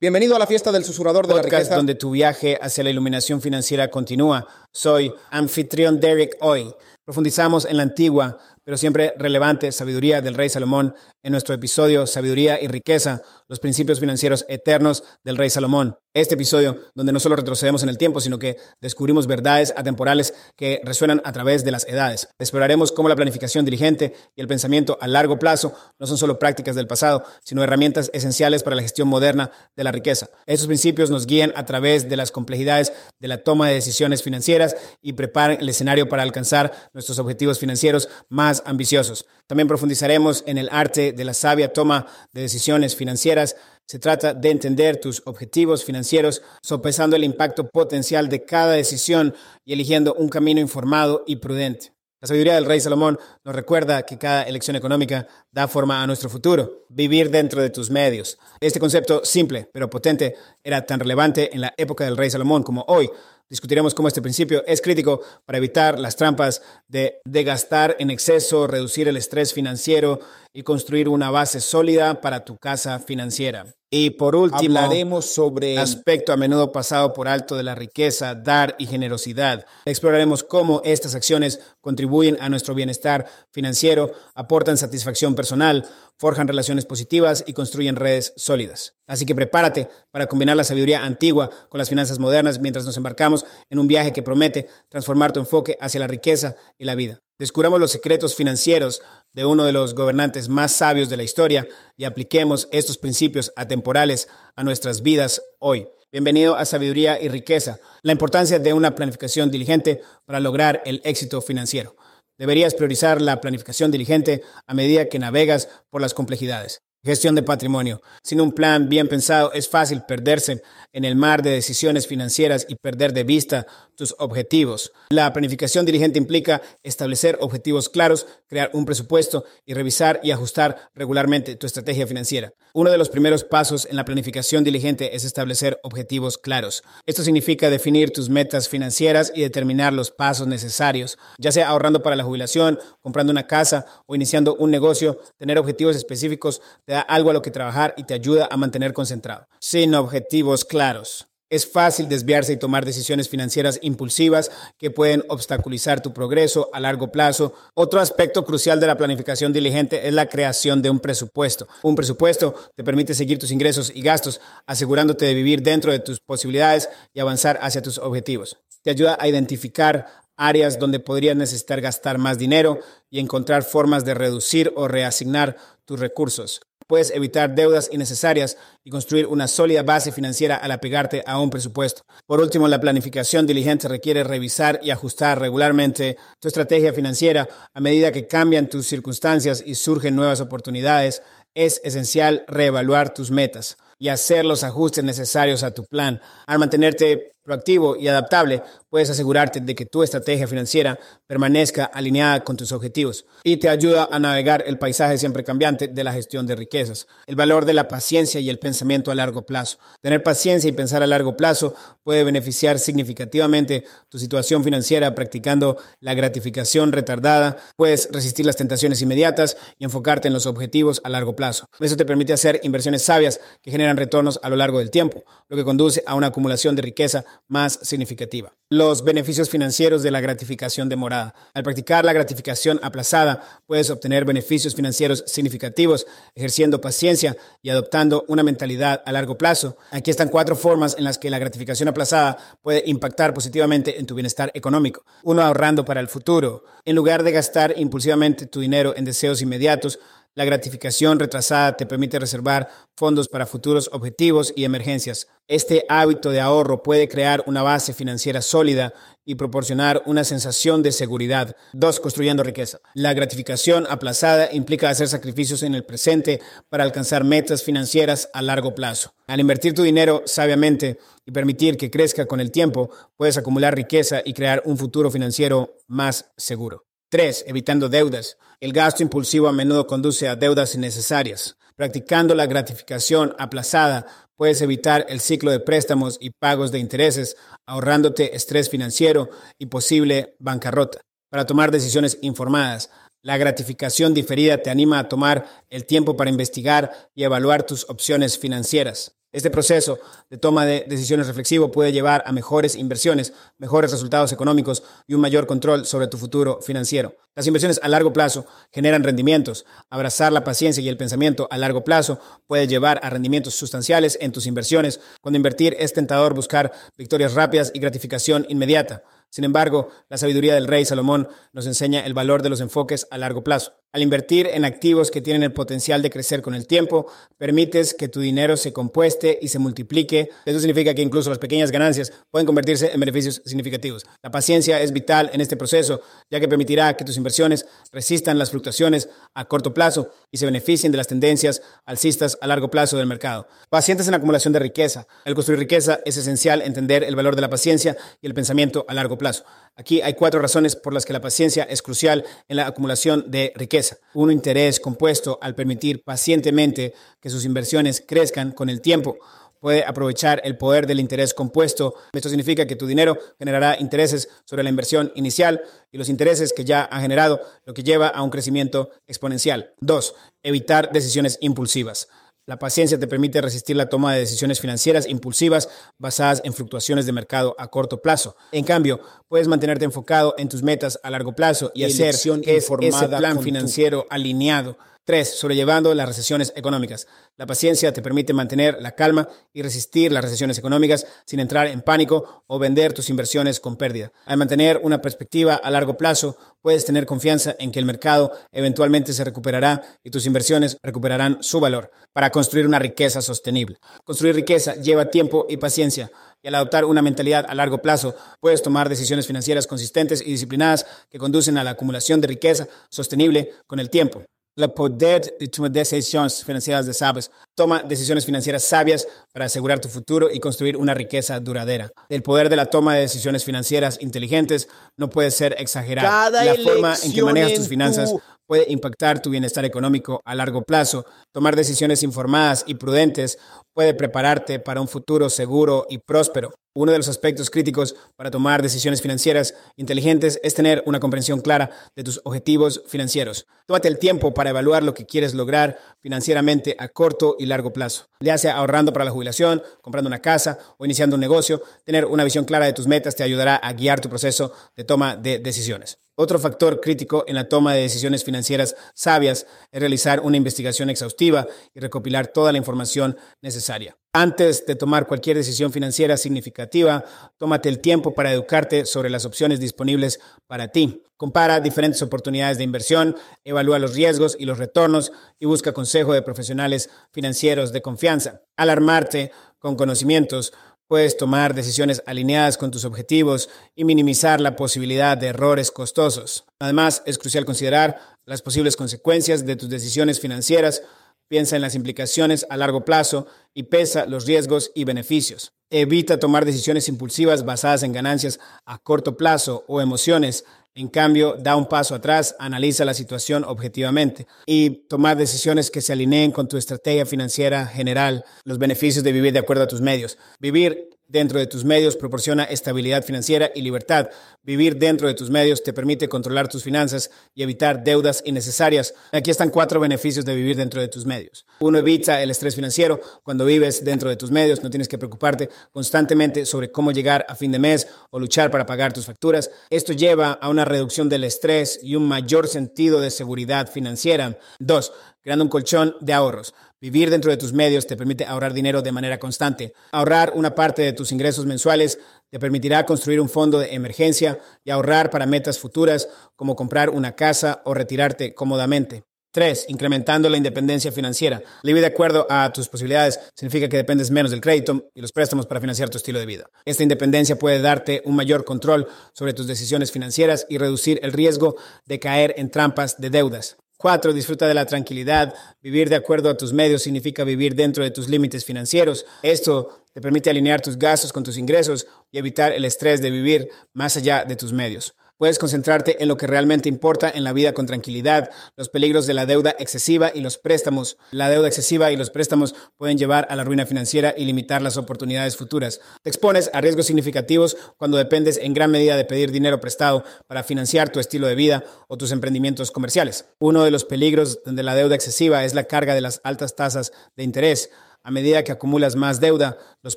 Bienvenido a la fiesta del susurrador de podcast la riqueza. donde tu viaje hacia la iluminación financiera continúa. Soy anfitrión Derek Hoy. Profundizamos en la antigua, pero siempre relevante sabiduría del rey Salomón en nuestro episodio Sabiduría y Riqueza, los principios financieros eternos del rey Salomón. Este episodio donde no solo retrocedemos en el tiempo, sino que descubrimos verdades atemporales que resuenan a través de las edades. Exploraremos cómo la planificación diligente y el pensamiento a largo plazo no son solo prácticas del pasado, sino herramientas esenciales para la gestión moderna de la riqueza. Estos principios nos guían a través de las complejidades de la toma de decisiones financieras y preparan el escenario para alcanzar nuestros objetivos financieros más ambiciosos. También profundizaremos en el arte de la sabia toma de decisiones financieras. Se trata de entender tus objetivos financieros, sopesando el impacto potencial de cada decisión y eligiendo un camino informado y prudente. La sabiduría del rey Salomón nos recuerda que cada elección económica da forma a nuestro futuro, vivir dentro de tus medios. Este concepto simple pero potente era tan relevante en la época del rey Salomón como hoy. Discutiremos cómo este principio es crítico para evitar las trampas de, gastar en exceso, reducir el estrés financiero y construir una base sólida para tu casa financiera. Y por último, Hablaremos sobre el aspecto a menudo pasado por alto de la riqueza, dar y generosidad. Exploraremos cómo estas acciones contribuyen a nuestro bienestar financiero, aportan satisfacción personal, forjan relaciones positivas y construyen redes sólidas. Así que prepárate para combinar la sabiduría antigua con las finanzas modernas mientras nos embarcamos en un viaje que promete transformar tu enfoque hacia la riqueza y la vida. Descubramos los secretos financieros de uno de los gobernantes más sabios de la historia y apliquemos estos principios atemporales a nuestras vidas hoy. Bienvenido a Sabiduría y Riqueza, la importancia de una planificación diligente para lograr el éxito financiero. Deberías priorizar la planificación diligente a medida que navegas por las complejidades. Gestión de patrimonio. Sin un plan bien pensado es fácil perderse en el mar de decisiones financieras y perder de vista tus objetivos. La planificación diligente implica establecer objetivos claros, crear un presupuesto y revisar y ajustar regularmente tu estrategia financiera. Uno de los primeros pasos en la planificación diligente es establecer objetivos claros. Esto significa definir tus metas financieras y determinar los pasos necesarios, ya sea ahorrando para la jubilación, comprando una casa o iniciando un negocio. Tener objetivos específicos te algo a lo que trabajar y te ayuda a mantener concentrado. Sin objetivos claros. Es fácil desviarse y tomar decisiones financieras impulsivas que pueden obstaculizar tu progreso a largo plazo. Otro aspecto crucial de la planificación diligente es la creación de un presupuesto. Un presupuesto te permite seguir tus ingresos y gastos, asegurándote de vivir dentro de tus posibilidades y avanzar hacia tus objetivos. Te ayuda a identificar áreas donde podrías necesitar gastar más dinero y encontrar formas de reducir o reasignar tus recursos puedes evitar deudas innecesarias y construir una sólida base financiera al apegarte a un presupuesto. Por último, la planificación diligente requiere revisar y ajustar regularmente tu estrategia financiera a medida que cambian tus circunstancias y surgen nuevas oportunidades. Es esencial reevaluar tus metas y hacer los ajustes necesarios a tu plan. Al mantenerte proactivo y adaptable, puedes asegurarte de que tu estrategia financiera permanezca alineada con tus objetivos y te ayuda a navegar el paisaje siempre cambiante de la gestión de riquezas. El valor de la paciencia y el pensamiento a largo plazo. Tener paciencia y pensar a largo plazo puede beneficiar significativamente tu situación financiera practicando la gratificación retardada. Puedes resistir las tentaciones inmediatas y enfocarte en los objetivos a largo plazo. Eso te permite hacer inversiones sabias que generan retornos a lo largo del tiempo, lo que conduce a una acumulación de riqueza más significativa. Los beneficios financieros de la gratificación demorada. Al practicar la gratificación aplazada, puedes obtener beneficios financieros significativos ejerciendo paciencia y adoptando una mentalidad a largo plazo. Aquí están cuatro formas en las que la gratificación aplazada puede impactar positivamente en tu bienestar económico. Uno, ahorrando para el futuro. En lugar de gastar impulsivamente tu dinero en deseos inmediatos, la gratificación retrasada te permite reservar fondos para futuros objetivos y emergencias. Este hábito de ahorro puede crear una base financiera sólida y proporcionar una sensación de seguridad. Dos, construyendo riqueza. La gratificación aplazada implica hacer sacrificios en el presente para alcanzar metas financieras a largo plazo. Al invertir tu dinero sabiamente y permitir que crezca con el tiempo, puedes acumular riqueza y crear un futuro financiero más seguro. 3. Evitando deudas. El gasto impulsivo a menudo conduce a deudas innecesarias. Practicando la gratificación aplazada, puedes evitar el ciclo de préstamos y pagos de intereses, ahorrándote estrés financiero y posible bancarrota. Para tomar decisiones informadas, la gratificación diferida te anima a tomar el tiempo para investigar y evaluar tus opciones financieras. Este proceso de toma de decisiones reflexivo puede llevar a mejores inversiones, mejores resultados económicos y un mayor control sobre tu futuro financiero. Las inversiones a largo plazo generan rendimientos. Abrazar la paciencia y el pensamiento a largo plazo puede llevar a rendimientos sustanciales en tus inversiones. Cuando invertir es tentador buscar victorias rápidas y gratificación inmediata. Sin embargo, la sabiduría del rey Salomón nos enseña el valor de los enfoques a largo plazo. Al invertir en activos que tienen el potencial de crecer con el tiempo, permites que tu dinero se compueste y se multiplique. Eso significa que incluso las pequeñas ganancias pueden convertirse en beneficios significativos. La paciencia es vital en este proceso, ya que permitirá que tus inversiones resistan las fluctuaciones a corto plazo y se beneficien de las tendencias alcistas a largo plazo del mercado. Pacientes en la acumulación de riqueza. El construir riqueza es esencial entender el valor de la paciencia y el pensamiento a largo plazo. Aquí hay cuatro razones por las que la paciencia es crucial en la acumulación de riqueza. Un interés compuesto al permitir pacientemente que sus inversiones crezcan con el tiempo. Puede aprovechar el poder del interés compuesto. Esto significa que tu dinero generará intereses sobre la inversión inicial y los intereses que ya ha generado, lo que lleva a un crecimiento exponencial. Dos, evitar decisiones impulsivas. La paciencia te permite resistir la toma de decisiones financieras impulsivas basadas en fluctuaciones de mercado a corto plazo. En cambio, puedes mantenerte enfocado en tus metas a largo plazo y, hacer que ese plan financiero alineado 3. Sobrellevando las recesiones económicas. La paciencia te permite mantener la calma y resistir las recesiones económicas sin entrar en pánico o vender tus inversiones con pérdida. Al mantener una perspectiva a largo plazo, puedes tener confianza en que el mercado eventualmente se recuperará y tus inversiones recuperarán su valor para construir una riqueza sostenible. Construir riqueza lleva tiempo y paciencia. Y al adoptar una mentalidad a largo plazo, puedes tomar decisiones financieras consistentes y disciplinadas que conducen a la acumulación de riqueza sostenible con el tiempo el poder de tomar decisiones financieras de sabios. Toma decisiones financieras sabias para asegurar tu futuro y construir una riqueza duradera. El poder de la toma de decisiones financieras inteligentes no puede ser exagerado. la forma en que manejas tus finanzas puede impactar tu bienestar económico a largo plazo. Tomar decisiones informadas y prudentes puede prepararte para un futuro seguro y próspero. Uno de los aspectos críticos para tomar decisiones financieras inteligentes es tener una comprensión clara de tus objetivos financieros. Tómate el tiempo para evaluar lo que quieres lograr financieramente a corto y largo plazo. Ya sea ahorrando para la jubilación, comprando una casa o iniciando un negocio, tener una visión clara de tus metas te ayudará a guiar tu proceso de toma de decisiones. Otro factor crítico en la toma de decisiones financieras sabias es realizar una investigación exhaustiva y recopilar toda la información necesaria. Antes de tomar cualquier decisión financiera significativa, tómate el tiempo para educarte sobre las opciones disponibles para ti. Compara diferentes oportunidades de inversión, evalúa los riesgos y los retornos y busca consejo de profesionales financieros de confianza. Alarmarte con conocimientos Puedes tomar decisiones alineadas con tus objetivos y minimizar la posibilidad de errores costosos. Además, es crucial considerar las posibles consecuencias de tus decisiones financieras. Piensa en las implicaciones a largo plazo y pesa los riesgos y beneficios. Evita tomar decisiones impulsivas basadas en ganancias a corto plazo o emociones en cambio, da un paso atrás, analiza la situación objetivamente y tomar decisiones que se alineen con tu estrategia financiera general, los beneficios de vivir de acuerdo a tus medios. Vivir dentro de tus medios proporciona estabilidad financiera y libertad. Vivir dentro de tus medios te permite controlar tus finanzas y evitar deudas innecesarias. Aquí están cuatro beneficios de vivir dentro de tus medios. Uno, evita el estrés financiero. Cuando vives dentro de tus medios, no tienes que preocuparte constantemente sobre cómo llegar a fin de mes o luchar para pagar tus facturas. Esto lleva a una reducción del estrés y un mayor sentido de seguridad financiera. Dos, creando un colchón de ahorros. Vivir dentro de tus medios te permite ahorrar dinero de manera constante. Ahorrar una parte de tus ingresos mensuales te permitirá construir un fondo de emergencia y ahorrar para metas futuras como comprar una casa o retirarte cómodamente. 3. Incrementando la independencia financiera. Vivir de acuerdo a tus posibilidades significa que dependes menos del crédito y los préstamos para financiar tu estilo de vida. Esta independencia puede darte un mayor control sobre tus decisiones financieras y reducir el riesgo de caer en trampas de deudas. Cuatro, disfruta de la tranquilidad. Vivir de acuerdo a tus medios significa vivir dentro de tus límites financieros. Esto te permite alinear tus gastos con tus ingresos y evitar el estrés de vivir más allá de tus medios. Puedes concentrarte en lo que realmente importa en la vida con tranquilidad, los peligros de la deuda excesiva y los préstamos. La deuda excesiva y los préstamos pueden llevar a la ruina financiera y limitar las oportunidades futuras. Te expones a riesgos significativos cuando dependes en gran medida de pedir dinero prestado para financiar tu estilo de vida o tus emprendimientos comerciales. Uno de los peligros de la deuda excesiva es la carga de las altas tasas de interés. A medida que acumulas más deuda, los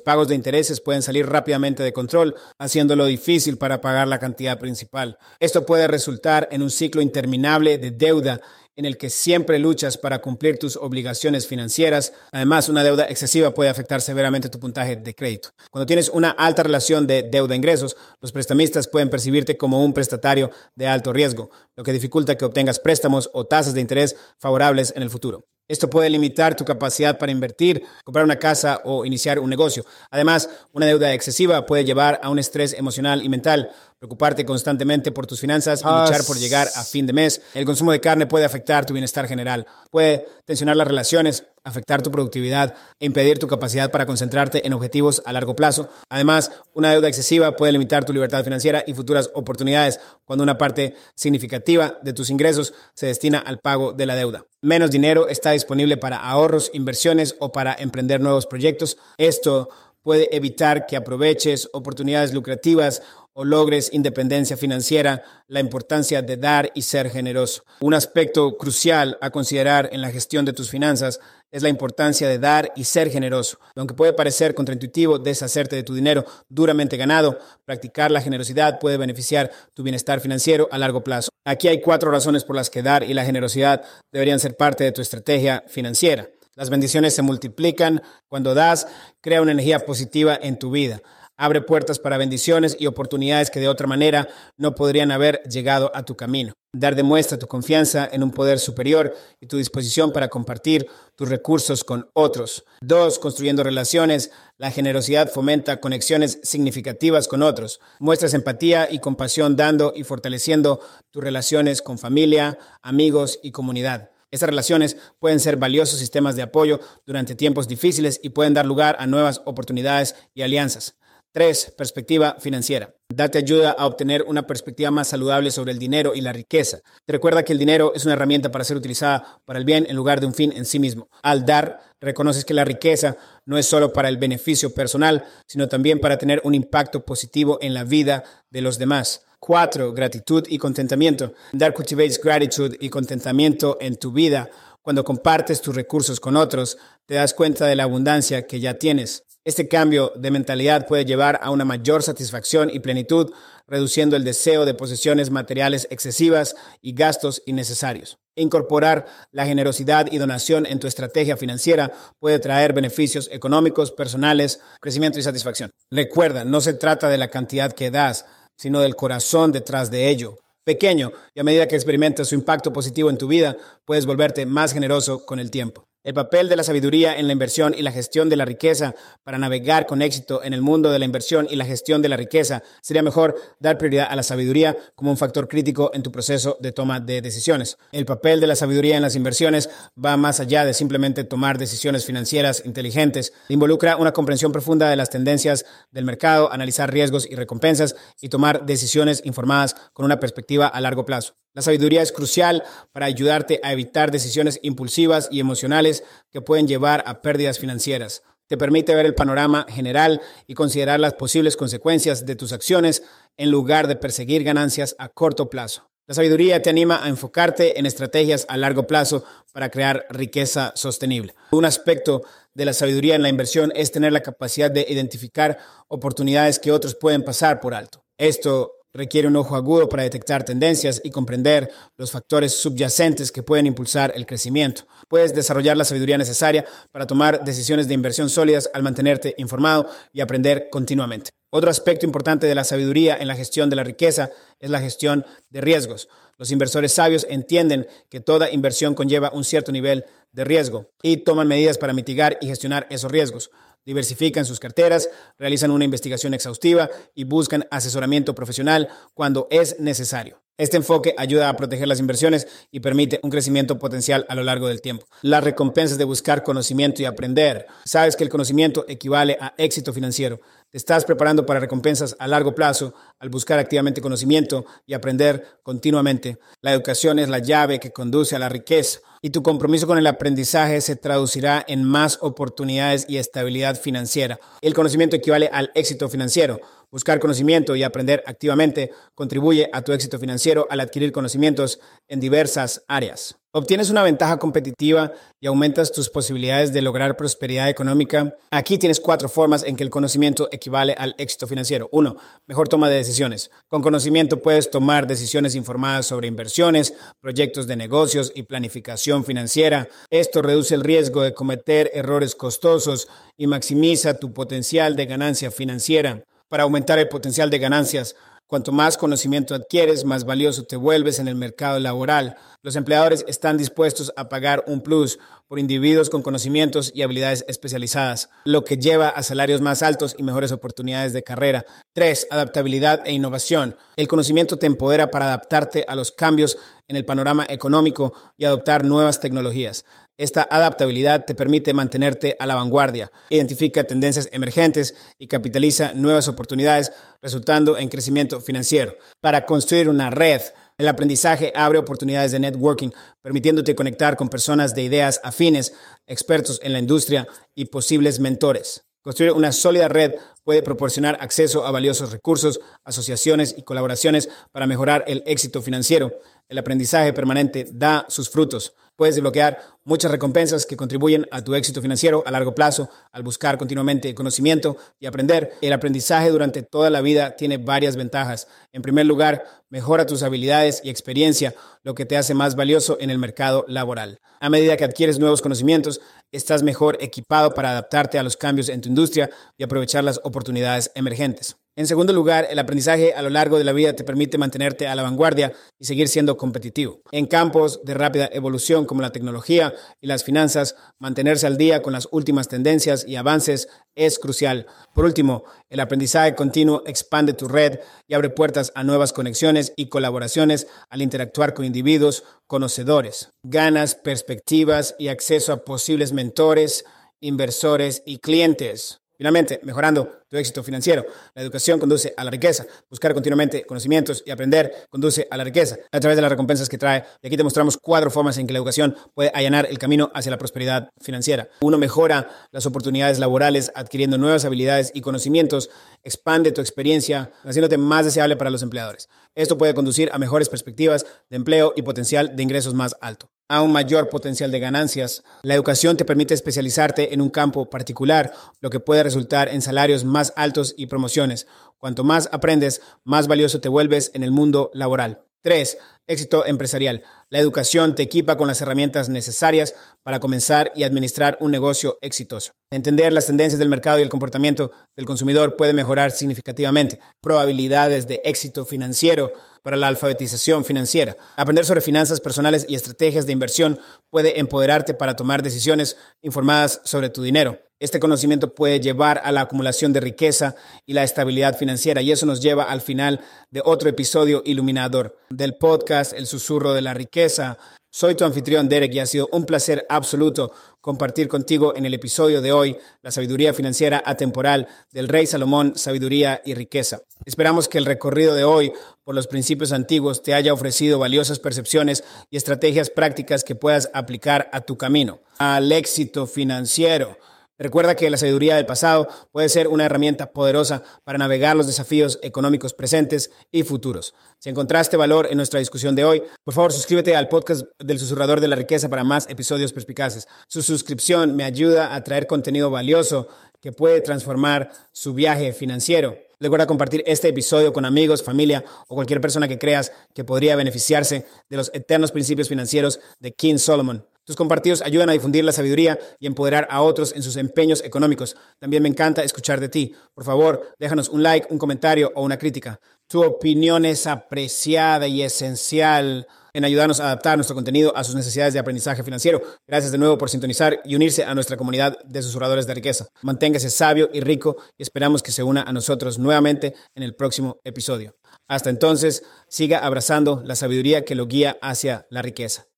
pagos de intereses pueden salir rápidamente de control, haciéndolo difícil para pagar la cantidad principal. Esto puede resultar en un ciclo interminable de deuda en el que siempre luchas para cumplir tus obligaciones financieras. Además, una deuda excesiva puede afectar severamente tu puntaje de crédito. Cuando tienes una alta relación de deuda-ingresos, los prestamistas pueden percibirte como un prestatario de alto riesgo, lo que dificulta que obtengas préstamos o tasas de interés favorables en el futuro. Esto puede limitar tu capacidad para invertir, comprar una casa o iniciar un negocio. Además, una deuda excesiva puede llevar a un estrés emocional y mental, preocuparte constantemente por tus finanzas y luchar por llegar a fin de mes. El consumo de carne puede afectar tu bienestar general, puede tensionar las relaciones, afectar tu productividad e impedir tu capacidad para concentrarte en objetivos a largo plazo. Además, una deuda excesiva puede limitar tu libertad financiera y futuras oportunidades cuando una parte significativa de tus ingresos se destina al pago de la deuda. Menos dinero está disponible para ahorros, inversiones o para emprender nuevos proyectos. Esto puede evitar que aproveches oportunidades lucrativas o logres independencia financiera, la importancia de dar y ser generoso. Un aspecto crucial a considerar en la gestión de tus finanzas es la importancia de dar y ser generoso. Aunque puede parecer contraintuitivo deshacerte de tu dinero duramente ganado, practicar la generosidad puede beneficiar tu bienestar financiero a largo plazo. Aquí hay cuatro razones por las que dar y la generosidad deberían ser parte de tu estrategia financiera. Las bendiciones se multiplican cuando das, crea una energía positiva en tu vida abre puertas para bendiciones y oportunidades que de otra manera no podrían haber llegado a tu camino. Dar demuestra tu confianza en un poder superior y tu disposición para compartir tus recursos con otros. Dos, construyendo relaciones. La generosidad fomenta conexiones significativas con otros. Muestras empatía y compasión dando y fortaleciendo tus relaciones con familia, amigos y comunidad. Estas relaciones pueden ser valiosos sistemas de apoyo durante tiempos difíciles y pueden dar lugar a nuevas oportunidades y alianzas. Tres, perspectiva financiera. Date ayuda a obtener una perspectiva más saludable sobre el dinero y la riqueza. Te recuerda que el dinero es una herramienta para ser utilizada para el bien en lugar de un fin en sí mismo. Al dar, reconoces que la riqueza no es solo para el beneficio personal, sino también para tener un impacto positivo en la vida de los demás. Cuatro, gratitud y contentamiento. Dar cultivates gratitude y contentamiento en tu vida. Cuando compartes tus recursos con otros, te das cuenta de la abundancia que ya tienes. Este cambio de mentalidad puede llevar a una mayor satisfacción y plenitud, reduciendo el deseo de posesiones materiales excesivas y gastos innecesarios. Incorporar la generosidad y donación en tu estrategia financiera puede traer beneficios económicos, personales, crecimiento y satisfacción. Recuerda, no se trata de la cantidad que das, sino del corazón detrás de ello. Pequeño, y a medida que experimentas su impacto positivo en tu vida, puedes volverte más generoso con el tiempo. El papel de la sabiduría en la inversión y la gestión de la riqueza para navegar con éxito en el mundo de la inversión y la gestión de la riqueza. Sería mejor dar prioridad a la sabiduría como un factor crítico en tu proceso de toma de decisiones. El papel de la sabiduría en las inversiones va más allá de simplemente tomar decisiones financieras inteligentes. Involucra una comprensión profunda de las tendencias del mercado, analizar riesgos y recompensas y tomar decisiones informadas con una perspectiva a largo plazo. La sabiduría es crucial para ayudarte a evitar decisiones impulsivas y emocionales que pueden llevar a pérdidas financieras. Te permite ver el panorama general y considerar las posibles consecuencias de tus acciones en lugar de perseguir ganancias a corto plazo. La sabiduría te anima a enfocarte en estrategias a largo plazo para crear riqueza sostenible. Un aspecto de la sabiduría en la inversión es tener la capacidad de identificar oportunidades que otros pueden pasar por alto. Esto Requiere un ojo agudo para detectar tendencias y comprender los factores subyacentes que pueden impulsar el crecimiento. Puedes desarrollar la sabiduría necesaria para tomar decisiones de inversión sólidas al mantenerte informado y aprender continuamente. Otro aspecto importante de la sabiduría en la gestión de la riqueza es la gestión de riesgos. Los inversores sabios entienden que toda inversión conlleva un cierto nivel de riesgo y toman medidas para mitigar y gestionar esos riesgos diversifican sus carteras, realizan una investigación exhaustiva y buscan asesoramiento profesional cuando es necesario. Este enfoque ayuda a proteger las inversiones y permite un crecimiento potencial a lo largo del tiempo. Las recompensas de buscar conocimiento y aprender. Sabes que el conocimiento equivale a éxito financiero. Te estás preparando para recompensas a largo plazo al buscar activamente conocimiento y aprender continuamente. La educación es la llave que conduce a la riqueza y tu compromiso con el aprendizaje se traducirá en más oportunidades y estabilidad financiera. El conocimiento equivale al éxito financiero. Buscar conocimiento y aprender activamente contribuye a tu éxito financiero al adquirir conocimientos en diversas áreas. Obtienes una ventaja competitiva y aumentas tus posibilidades de lograr prosperidad económica. Aquí tienes cuatro formas en que el conocimiento equivale al éxito financiero. Uno, mejor toma de decisiones. Con conocimiento puedes tomar decisiones informadas sobre inversiones, proyectos de negocios y planificación financiera. Esto reduce el riesgo de cometer errores costosos y maximiza tu potencial de ganancia financiera. Para aumentar el potencial de ganancias, Cuanto más conocimiento adquieres, más valioso te vuelves en el mercado laboral. Los empleadores están dispuestos a pagar un plus por individuos con conocimientos y habilidades especializadas, lo que lleva a salarios más altos y mejores oportunidades de carrera. 3. Adaptabilidad e innovación. El conocimiento te empodera para adaptarte a los cambios en el panorama económico y adoptar nuevas tecnologías. Esta adaptabilidad te permite mantenerte a la vanguardia, identifica tendencias emergentes y capitaliza nuevas oportunidades, resultando en crecimiento financiero. Para construir una red, el aprendizaje abre oportunidades de networking, permitiéndote conectar con personas de ideas afines, expertos en la industria y posibles mentores. Construir una sólida red puede proporcionar acceso a valiosos recursos, asociaciones y colaboraciones para mejorar el éxito financiero. El aprendizaje permanente da sus frutos. Puedes desbloquear muchas recompensas que contribuyen a tu éxito financiero a largo plazo al buscar continuamente conocimiento y aprender. El aprendizaje durante toda la vida tiene varias ventajas. En primer lugar, mejora tus habilidades y experiencia, lo que te hace más valioso en el mercado laboral. A medida que adquieres nuevos conocimientos, estás mejor equipado para adaptarte a los cambios en tu industria y aprovechar las oportunidades emergentes. En segundo lugar, el aprendizaje a lo largo de la vida te permite mantenerte a la vanguardia y seguir siendo competitivo. En campos de rápida evolución como la tecnología y las finanzas, mantenerse al día con las últimas tendencias y avances es crucial. Por último, el aprendizaje continuo expande tu red y abre puertas a nuevas conexiones y colaboraciones al interactuar con individuos conocedores. Ganas perspectivas y acceso a posibles mentores, inversores y clientes. Finalmente, mejorando tu éxito financiero. La educación conduce a la riqueza. Buscar continuamente conocimientos y aprender conduce a la riqueza a través de las recompensas que trae. Y aquí te mostramos cuatro formas en que la educación puede allanar el camino hacia la prosperidad financiera. Uno, mejora las oportunidades laborales adquiriendo nuevas habilidades y conocimientos. Expande tu experiencia, haciéndote más deseable para los empleadores. Esto puede conducir a mejores perspectivas de empleo y potencial de ingresos más alto a un mayor potencial de ganancias. La educación te permite especializarte en un campo particular, lo que puede resultar en salarios más altos y promociones. Cuanto más aprendes, más valioso te vuelves en el mundo laboral. 3. Éxito empresarial. La educación te equipa con las herramientas necesarias para comenzar y administrar un negocio exitoso. Entender las tendencias del mercado y el comportamiento del consumidor puede mejorar significativamente probabilidades de éxito financiero para la alfabetización financiera. Aprender sobre finanzas personales y estrategias de inversión puede empoderarte para tomar decisiones informadas sobre tu dinero. Este conocimiento puede llevar a la acumulación de riqueza y la estabilidad financiera y eso nos lleva al final de otro episodio iluminador del podcast El susurro de la riqueza. Soy tu anfitrión Derek y ha sido un placer absoluto compartir contigo en el episodio de hoy la sabiduría financiera atemporal del rey Salomón, sabiduría y riqueza. Esperamos que el recorrido de hoy por los principios antiguos te haya ofrecido valiosas percepciones y estrategias prácticas que puedas aplicar a tu camino al éxito financiero. Recuerda que la sabiduría del pasado puede ser una herramienta poderosa para navegar los desafíos económicos presentes y futuros. Si encontraste valor en nuestra discusión de hoy, por favor suscríbete al podcast del Susurrador de la Riqueza para más episodios perspicaces. Su suscripción me ayuda a traer contenido valioso que puede transformar su viaje financiero. Recuerda compartir este episodio con amigos, familia o cualquier persona que creas que podría beneficiarse de los eternos principios financieros de King Solomon. Tus compartidos ayudan a difundir la sabiduría y empoderar a otros en sus empeños económicos. También me encanta escuchar de ti. Por favor, déjanos un like, un comentario o una crítica. Tu opinión es apreciada y esencial en ayudarnos a adaptar nuestro contenido a sus necesidades de aprendizaje financiero. Gracias de nuevo por sintonizar y unirse a nuestra comunidad de susurradores de riqueza. Manténgase sabio y rico y esperamos que se una a nosotros nuevamente en el próximo episodio. Hasta entonces, siga abrazando la sabiduría que lo guía hacia la riqueza.